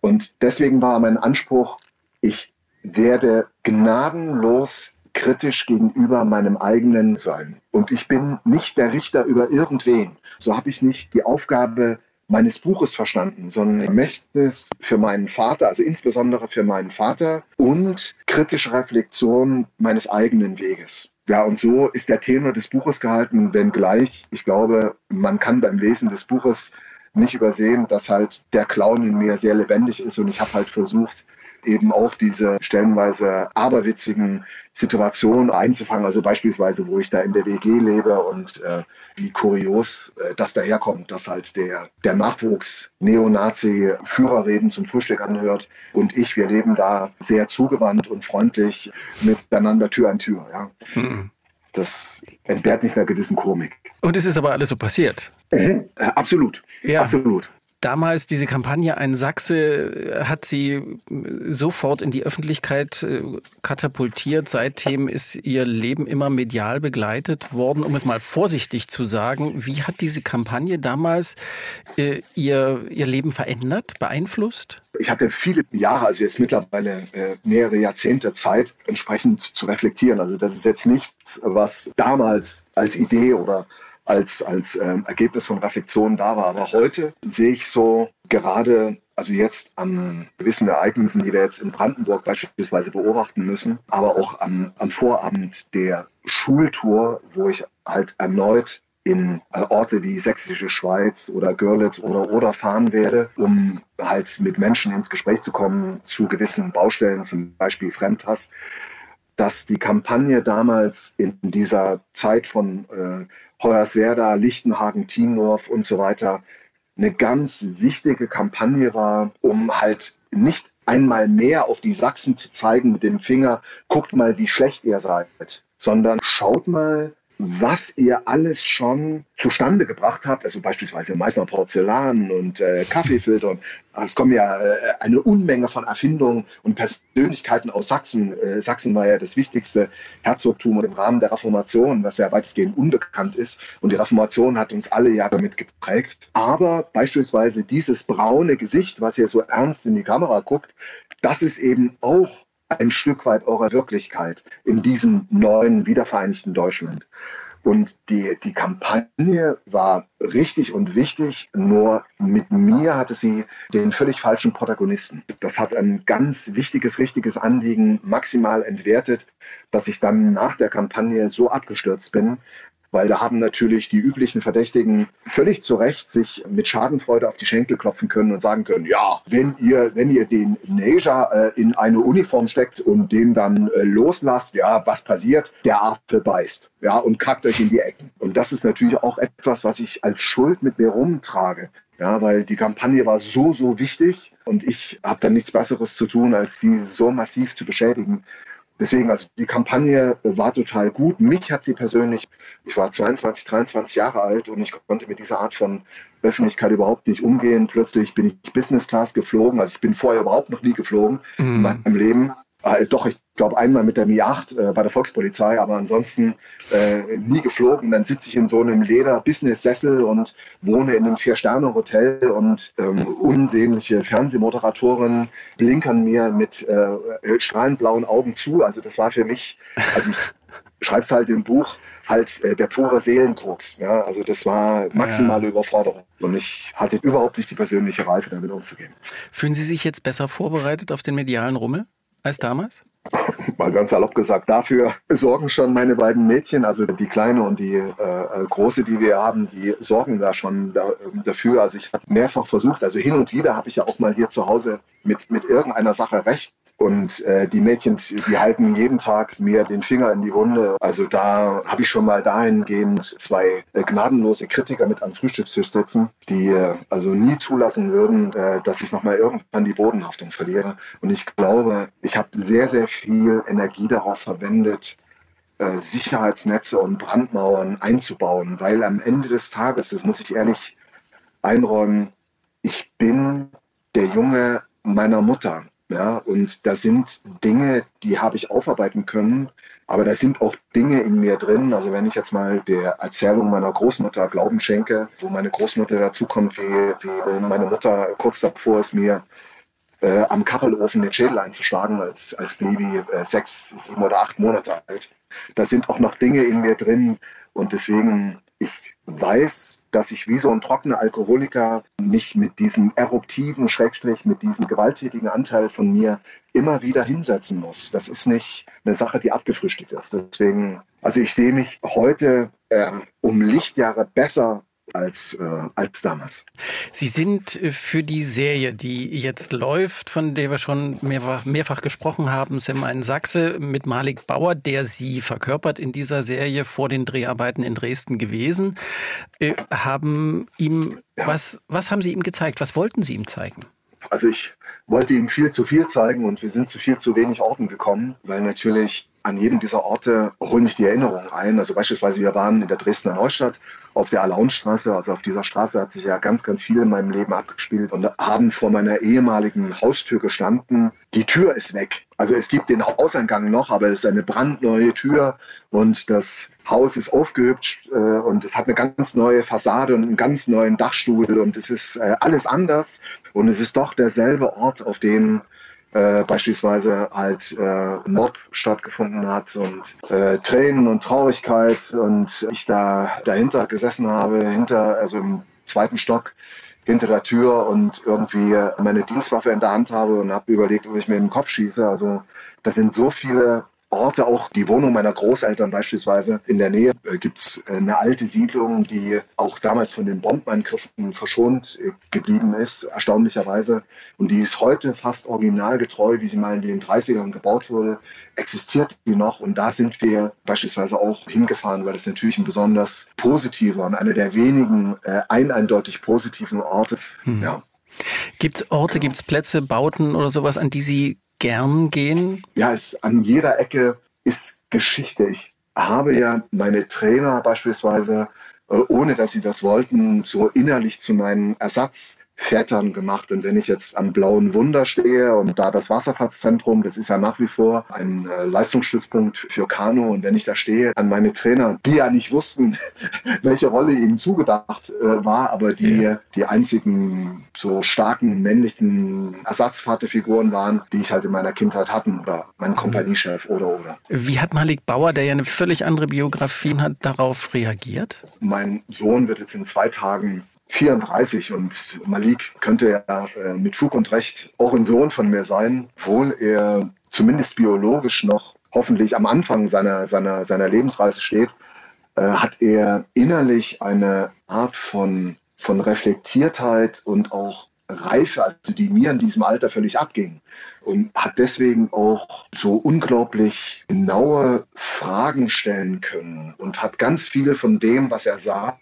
Und deswegen war mein Anspruch, ich werde gnadenlos kritisch gegenüber meinem eigenen sein. Und ich bin nicht der Richter über irgendwen. So habe ich nicht die Aufgabe, meines Buches verstanden, sondern ein Mächtnis für meinen Vater, also insbesondere für meinen Vater und kritische Reflexion meines eigenen Weges. Ja, und so ist der Tenor des Buches gehalten, wenngleich ich glaube, man kann beim Lesen des Buches nicht übersehen, dass halt der Clown in mir sehr lebendig ist und ich habe halt versucht, eben auch diese stellenweise aberwitzigen Situationen einzufangen. Also beispielsweise, wo ich da in der WG lebe und äh, wie kurios äh, das daherkommt, dass halt der, der Nachwuchs Neonazi-Führerreden zum Frühstück anhört und ich, wir leben da sehr zugewandt und freundlich miteinander Tür an Tür. Ja. Mhm. Das entbehrt nicht einer gewissen Komik. Und es ist aber alles so passiert. Mhm, absolut. Ja. Absolut damals diese Kampagne Ein Sachse hat sie äh, sofort in die Öffentlichkeit äh, katapultiert. Seitdem ist ihr Leben immer medial begleitet worden. Um es mal vorsichtig zu sagen, wie hat diese Kampagne damals äh, ihr, ihr Leben verändert, beeinflusst? Ich hatte viele Jahre, also jetzt mittlerweile äh, mehrere Jahrzehnte Zeit, entsprechend zu reflektieren. Also das ist jetzt nichts, was damals als Idee oder als, als ähm, Ergebnis von Reflexion da war. Aber heute sehe ich so gerade, also jetzt an gewissen Ereignissen, die wir jetzt in Brandenburg beispielsweise beobachten müssen, aber auch am, am Vorabend der Schultour, wo ich halt erneut in Orte wie Sächsische Schweiz oder Görlitz oder Oder fahren werde, um halt mit Menschen ins Gespräch zu kommen zu gewissen Baustellen, zum Beispiel Fremdhass, dass die Kampagne damals in dieser Zeit von äh, Hoyerswerda, Lichtenhagen, Tiendorf und so weiter eine ganz wichtige Kampagne war, um halt nicht einmal mehr auf die Sachsen zu zeigen mit dem Finger, guckt mal, wie schlecht ihr seid, sondern schaut mal, was ihr alles schon zustande gebracht habt, also beispielsweise Meißner Porzellan und äh, Kaffeefilter. Und es kommen ja äh, eine Unmenge von Erfindungen und Persönlichkeiten aus Sachsen. Äh, Sachsen war ja das wichtigste Herzogtum im Rahmen der Reformation, was ja weitestgehend unbekannt ist. Und die Reformation hat uns alle ja damit geprägt. Aber beispielsweise dieses braune Gesicht, was ihr so ernst in die Kamera guckt, das ist eben auch ein Stück weit eurer Wirklichkeit in diesem neuen, wiedervereinigten Deutschland. Und die, die Kampagne war richtig und wichtig, nur mit mir hatte sie den völlig falschen Protagonisten. Das hat ein ganz wichtiges, richtiges Anliegen maximal entwertet, dass ich dann nach der Kampagne so abgestürzt bin, weil da haben natürlich die üblichen Verdächtigen völlig zu Recht sich mit Schadenfreude auf die Schenkel klopfen können und sagen können, ja, wenn ihr, wenn ihr den Neja äh, in eine Uniform steckt und den dann äh, loslasst, ja, was passiert? Der Affe beißt, ja, und kackt euch in die Ecken. Und das ist natürlich auch etwas, was ich als Schuld mit mir rumtrage. Ja, weil die Kampagne war so, so wichtig und ich habe dann nichts Besseres zu tun, als sie so massiv zu beschädigen. Deswegen, also die Kampagne war total gut. Mich hat sie persönlich, ich war 22, 23 Jahre alt und ich konnte mit dieser Art von Öffentlichkeit überhaupt nicht umgehen. Plötzlich bin ich Business Class geflogen. Also ich bin vorher überhaupt noch nie geflogen mhm. in meinem Leben. Äh, doch, ich glaube einmal mit der Mi 8 äh, bei der Volkspolizei, aber ansonsten äh, nie geflogen. Dann sitze ich in so einem Leder-Business-Sessel und wohne in einem Vier-Sterne-Hotel und ähm, unsehnliche Fernsehmoderatoren blinkern mir mit äh, strahlend blauen Augen zu. Also das war für mich, also ich (laughs) schreibe es halt im Buch, halt äh, der pure Seelenkrux. Ja? Also das war maximale ja. Überforderung. Und ich hatte überhaupt nicht die persönliche Reife, damit umzugehen. Fühlen Sie sich jetzt besser vorbereitet auf den medialen Rummel? Als damals? (laughs) Ganz salopp gesagt, dafür (laughs) sorgen schon meine beiden Mädchen, also die kleine und die äh, große, die wir haben, die sorgen da schon da, dafür. Also ich habe mehrfach versucht, also hin und wieder habe ich ja auch mal hier zu Hause mit, mit irgendeiner Sache recht. Und äh, die Mädchen, die halten jeden Tag mir den Finger in die Wunde. Also da habe ich schon mal dahingehend zwei äh, gnadenlose Kritiker mit am Frühstückstisch sitzen, die äh, also nie zulassen würden, äh, dass ich nochmal irgendwann die Bodenhaftung verliere. Und ich glaube, ich habe sehr, sehr viel Energie darauf verwendet, äh, Sicherheitsnetze und Brandmauern einzubauen, weil am Ende des Tages, das muss ich ehrlich einräumen, ich bin der Junge meiner Mutter. Ja, und da sind Dinge, die habe ich aufarbeiten können, aber da sind auch Dinge in mir drin. Also wenn ich jetzt mal der Erzählung meiner Großmutter Glauben schenke, wo meine Großmutter dazukommt, wie, wie meine Mutter kurz davor ist, mir äh, am Kachelofen den Schädel einzuschlagen als, als Baby, äh, sechs, sieben oder acht Monate alt. Da sind auch noch Dinge in mir drin und deswegen ich weiß, dass ich wie so ein trockener Alkoholiker mich mit diesem eruptiven, Schrägstrich, mit diesem gewalttätigen Anteil von mir immer wieder hinsetzen muss. Das ist nicht eine Sache, die abgefrühstückt ist. Deswegen, also ich sehe mich heute äh, um Lichtjahre besser als, äh, als damals. Sie sind äh, für die Serie, die jetzt läuft, von der wir schon mehrfach, mehrfach gesprochen haben, Sam ein Sachse mit Malik Bauer, der Sie verkörpert in dieser Serie vor den Dreharbeiten in Dresden gewesen, äh, haben ihm ja. was, was haben Sie ihm gezeigt? Was wollten Sie ihm zeigen? Also ich wollte ihm viel zu viel zeigen und wir sind zu viel zu wenig Orten gekommen, weil natürlich an jedem dieser Orte holen mich die Erinnerungen ein. Also beispielsweise wir waren in der Dresdner Neustadt auf der Alaunstraße. Also auf dieser Straße hat sich ja ganz, ganz viel in meinem Leben abgespielt und haben vor meiner ehemaligen Haustür gestanden. Die Tür ist weg. Also es gibt den Hauseingang noch, aber es ist eine brandneue Tür und das Haus ist aufgehübscht äh, und es hat eine ganz neue Fassade und einen ganz neuen Dachstuhl und es ist äh, alles anders und es ist doch derselbe Ort, auf dem äh, beispielsweise halt äh, Mob stattgefunden hat und äh, Tränen und Traurigkeit und ich da dahinter gesessen habe, hinter, also im zweiten Stock hinter der Tür und irgendwie meine Dienstwaffe in der Hand habe und habe überlegt, ob ich mir in den Kopf schieße. Also das sind so viele Orte, auch die Wohnung meiner Großeltern beispielsweise. In der Nähe äh, gibt's äh, eine alte Siedlung, die auch damals von den Bombenangriffen verschont äh, geblieben ist, erstaunlicherweise. Und die ist heute fast originalgetreu, wie sie mal in den 30ern gebaut wurde, existiert die noch. Und da sind wir beispielsweise auch hingefahren, weil es natürlich ein besonders positiver und einer der wenigen äh, ein eindeutig positiven Orte. Hm. Ja. Gibt es Orte, gibt es Plätze, Bauten oder sowas, an die Sie gern gehen? Ja, es an jeder Ecke ist Geschichte. Ich habe ja meine Trainer beispielsweise, äh, ohne dass sie das wollten, so innerlich zu meinen Ersatz Vätern gemacht. Und wenn ich jetzt am Blauen Wunder stehe und da das Wasserfahrtszentrum, das ist ja nach wie vor ein äh, Leistungsstützpunkt für Kanu. Und wenn ich da stehe, an meine Trainer, die ja nicht wussten, (laughs) welche Rolle ihnen zugedacht äh, war, aber die ja. die einzigen so starken männlichen Ersatzvaterfiguren waren, die ich halt in meiner Kindheit hatten oder mein Kompaniechef oder oder. Wie hat Malik Bauer, der ja eine völlig andere Biografie hat, darauf reagiert? Mein Sohn wird jetzt in zwei Tagen 34 und Malik könnte ja äh, mit Fug und Recht auch ein Sohn von mir sein, obwohl er zumindest biologisch noch hoffentlich am Anfang seiner, seiner, seiner Lebensreise steht, äh, hat er innerlich eine Art von, von Reflektiertheit und auch Reife, also die mir in diesem Alter völlig abging. Und hat deswegen auch so unglaublich genaue Fragen stellen können und hat ganz viel von dem, was er sah,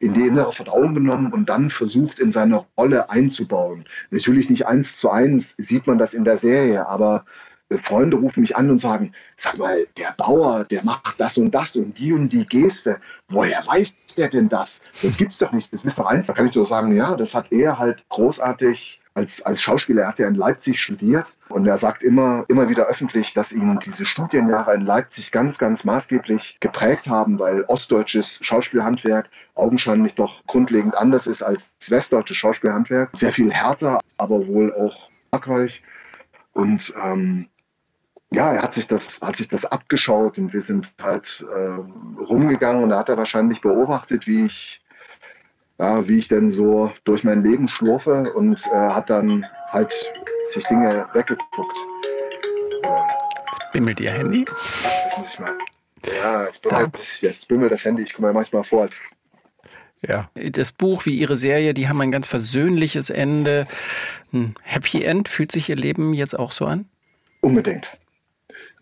in die innere Vertrauen genommen und dann versucht, in seine Rolle einzubauen. Natürlich nicht eins zu eins sieht man das in der Serie, aber äh, Freunde rufen mich an und sagen, sag mal, der Bauer, der macht das und das und die und die Geste. Woher weiß der denn das? Das gibt's doch nicht. Das ist doch eins. Da kann ich nur sagen, ja, das hat er halt großartig als, als Schauspieler, er hat ja in Leipzig studiert und er sagt immer, immer wieder öffentlich, dass ihn diese Studienjahre in Leipzig ganz, ganz maßgeblich geprägt haben, weil ostdeutsches Schauspielhandwerk augenscheinlich doch grundlegend anders ist als westdeutsches Schauspielhandwerk. Sehr viel härter, aber wohl auch erfolgreich. Und ähm, ja, er hat sich das, hat sich das abgeschaut und wir sind halt äh, rumgegangen und da hat er wahrscheinlich beobachtet, wie ich ja, wie ich denn so durch mein Leben schlurfe und äh, hat dann halt sich Dinge weggeguckt. Jetzt bimmelt Ihr Handy? Jetzt muss ich mal. Ja, jetzt bimmelt, jetzt bimmelt das Handy. Ich komme mir manchmal vor. Ja. Das Buch wie Ihre Serie, die haben ein ganz versöhnliches Ende. Ein Happy End. Fühlt sich Ihr Leben jetzt auch so an? Unbedingt.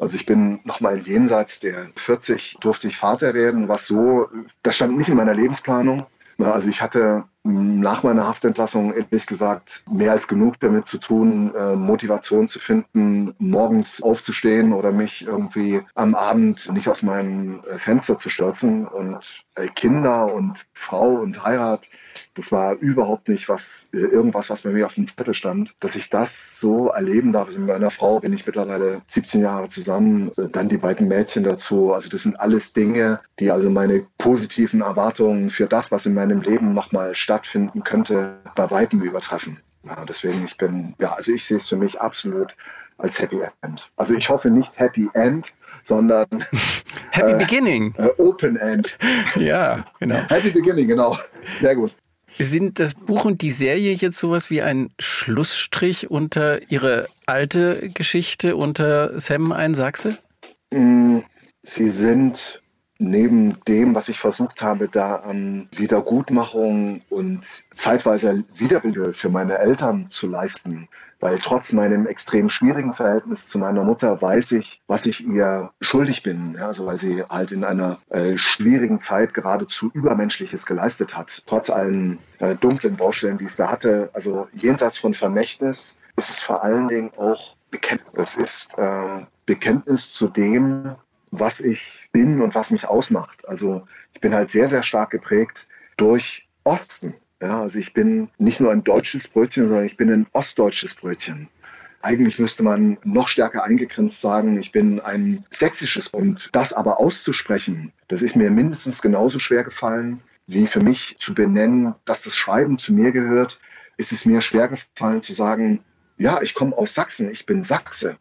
Also ich bin nochmal jenseits der 40 durfte ich Vater werden, was so, das stand nicht in meiner Lebensplanung. Also ich hatte nach meiner Haftentlassung ehrlich gesagt mehr als genug damit zu tun, äh, Motivation zu finden, morgens aufzustehen oder mich irgendwie am Abend nicht aus meinem äh, Fenster zu stürzen. Und äh, Kinder und Frau und Heirat, das war überhaupt nicht was, irgendwas, was bei mir auf dem Zettel stand. Dass ich das so erleben darf, also mit meiner Frau bin ich mittlerweile 17 Jahre zusammen, dann die beiden Mädchen dazu. Also das sind alles Dinge, die also meine positiven Erwartungen für das, was in meinem Leben nochmal stattfindet, stattfinden könnte, bei weitem übertreffen. Ja, deswegen, ich bin, ja, also ich sehe es für mich absolut als Happy End. Also ich hoffe nicht Happy End, sondern (laughs) Happy äh, Beginning. Äh, Open End. (laughs) Ja, genau. Happy Beginning, genau. Sehr gut. Sind das Buch und die Serie jetzt sowas wie ein Schlussstrich unter Ihre alte Geschichte unter Sam ein Sachse? Mm, sie sind neben dem, was ich versucht habe, da an Wiedergutmachung und zeitweise Wiederbildung für meine Eltern zu leisten, weil trotz meinem extrem schwierigen Verhältnis zu meiner Mutter weiß ich, was ich ihr schuldig bin. Ja, also weil sie halt in einer äh, schwierigen Zeit geradezu Übermenschliches geleistet hat. Trotz allen äh, dunklen Baustellen, die es da hatte. Also jenseits von Vermächtnis ist es vor allen Dingen auch Bekenntnis. Es ist äh, Bekenntnis zu dem, was ich bin und was mich ausmacht. Also ich bin halt sehr, sehr stark geprägt durch Osten. Ja, also ich bin nicht nur ein deutsches Brötchen, sondern ich bin ein ostdeutsches Brötchen. Eigentlich müsste man noch stärker eingegrenzt sagen, ich bin ein sächsisches. Und das aber auszusprechen, das ist mir mindestens genauso schwer gefallen, wie für mich zu benennen, dass das Schreiben zu mir gehört, ist es mir schwer gefallen zu sagen, ja, ich komme aus Sachsen, ich bin Sachse.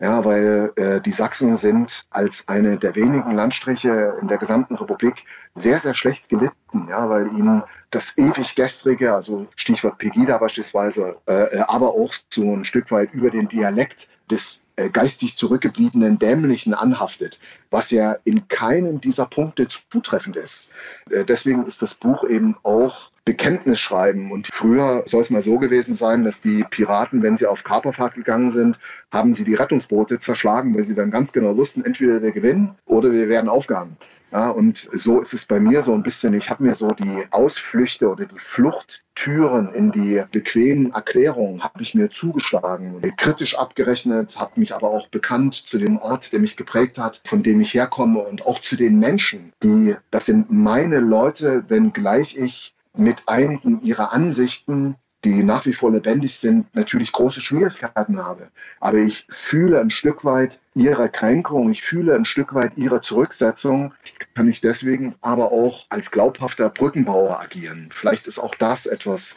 Ja, weil äh, die Sachsen sind als eine der wenigen Landstriche in der gesamten Republik sehr, sehr schlecht gelitten, ja, weil ihnen das ewig gestrige, also Stichwort Pegida beispielsweise, äh, äh, aber auch so ein Stück weit über den Dialekt des äh, geistig zurückgebliebenen Dämlichen anhaftet, was ja in keinem dieser Punkte zutreffend ist. Äh, deswegen ist das Buch eben auch Bekenntnis schreiben. Und früher soll es mal so gewesen sein, dass die Piraten, wenn sie auf Kaperfahrt gegangen sind, haben sie die Rettungsboote zerschlagen, weil sie dann ganz genau wussten, entweder wir gewinnen oder wir werden aufgehangen. Ja, und so ist es bei mir so ein bisschen. Ich habe mir so die Ausflüchte oder die Fluchttüren in die bequemen Erklärungen habe ich mir zugeschlagen, kritisch abgerechnet, habe mich aber auch bekannt zu dem Ort, der mich geprägt hat, von dem ich herkomme und auch zu den Menschen, die das sind meine Leute, wenngleich ich mit einigen ihrer Ansichten, die nach wie vor lebendig sind, natürlich große Schwierigkeiten habe. Aber ich fühle ein Stück weit ihre Kränkung, ich fühle ein Stück weit ihre Zurücksetzung. Ich kann ich deswegen aber auch als glaubhafter Brückenbauer agieren. Vielleicht ist auch das etwas,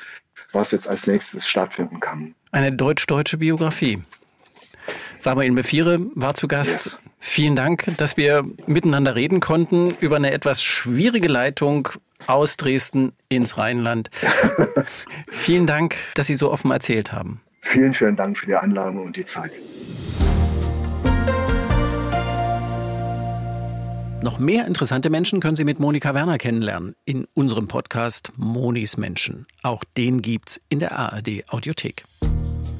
was jetzt als nächstes stattfinden kann. Eine deutsch-deutsche Biografie. Samuel Mefire war zu Gast. Yes. Vielen Dank, dass wir miteinander reden konnten über eine etwas schwierige Leitung aus Dresden ins Rheinland. (laughs) vielen Dank, dass Sie so offen erzählt haben. Vielen, vielen Dank für die Einladung und die Zeit. Noch mehr interessante Menschen können Sie mit Monika Werner kennenlernen in unserem Podcast Monis Menschen. Auch den gibt's in der ARD Audiothek.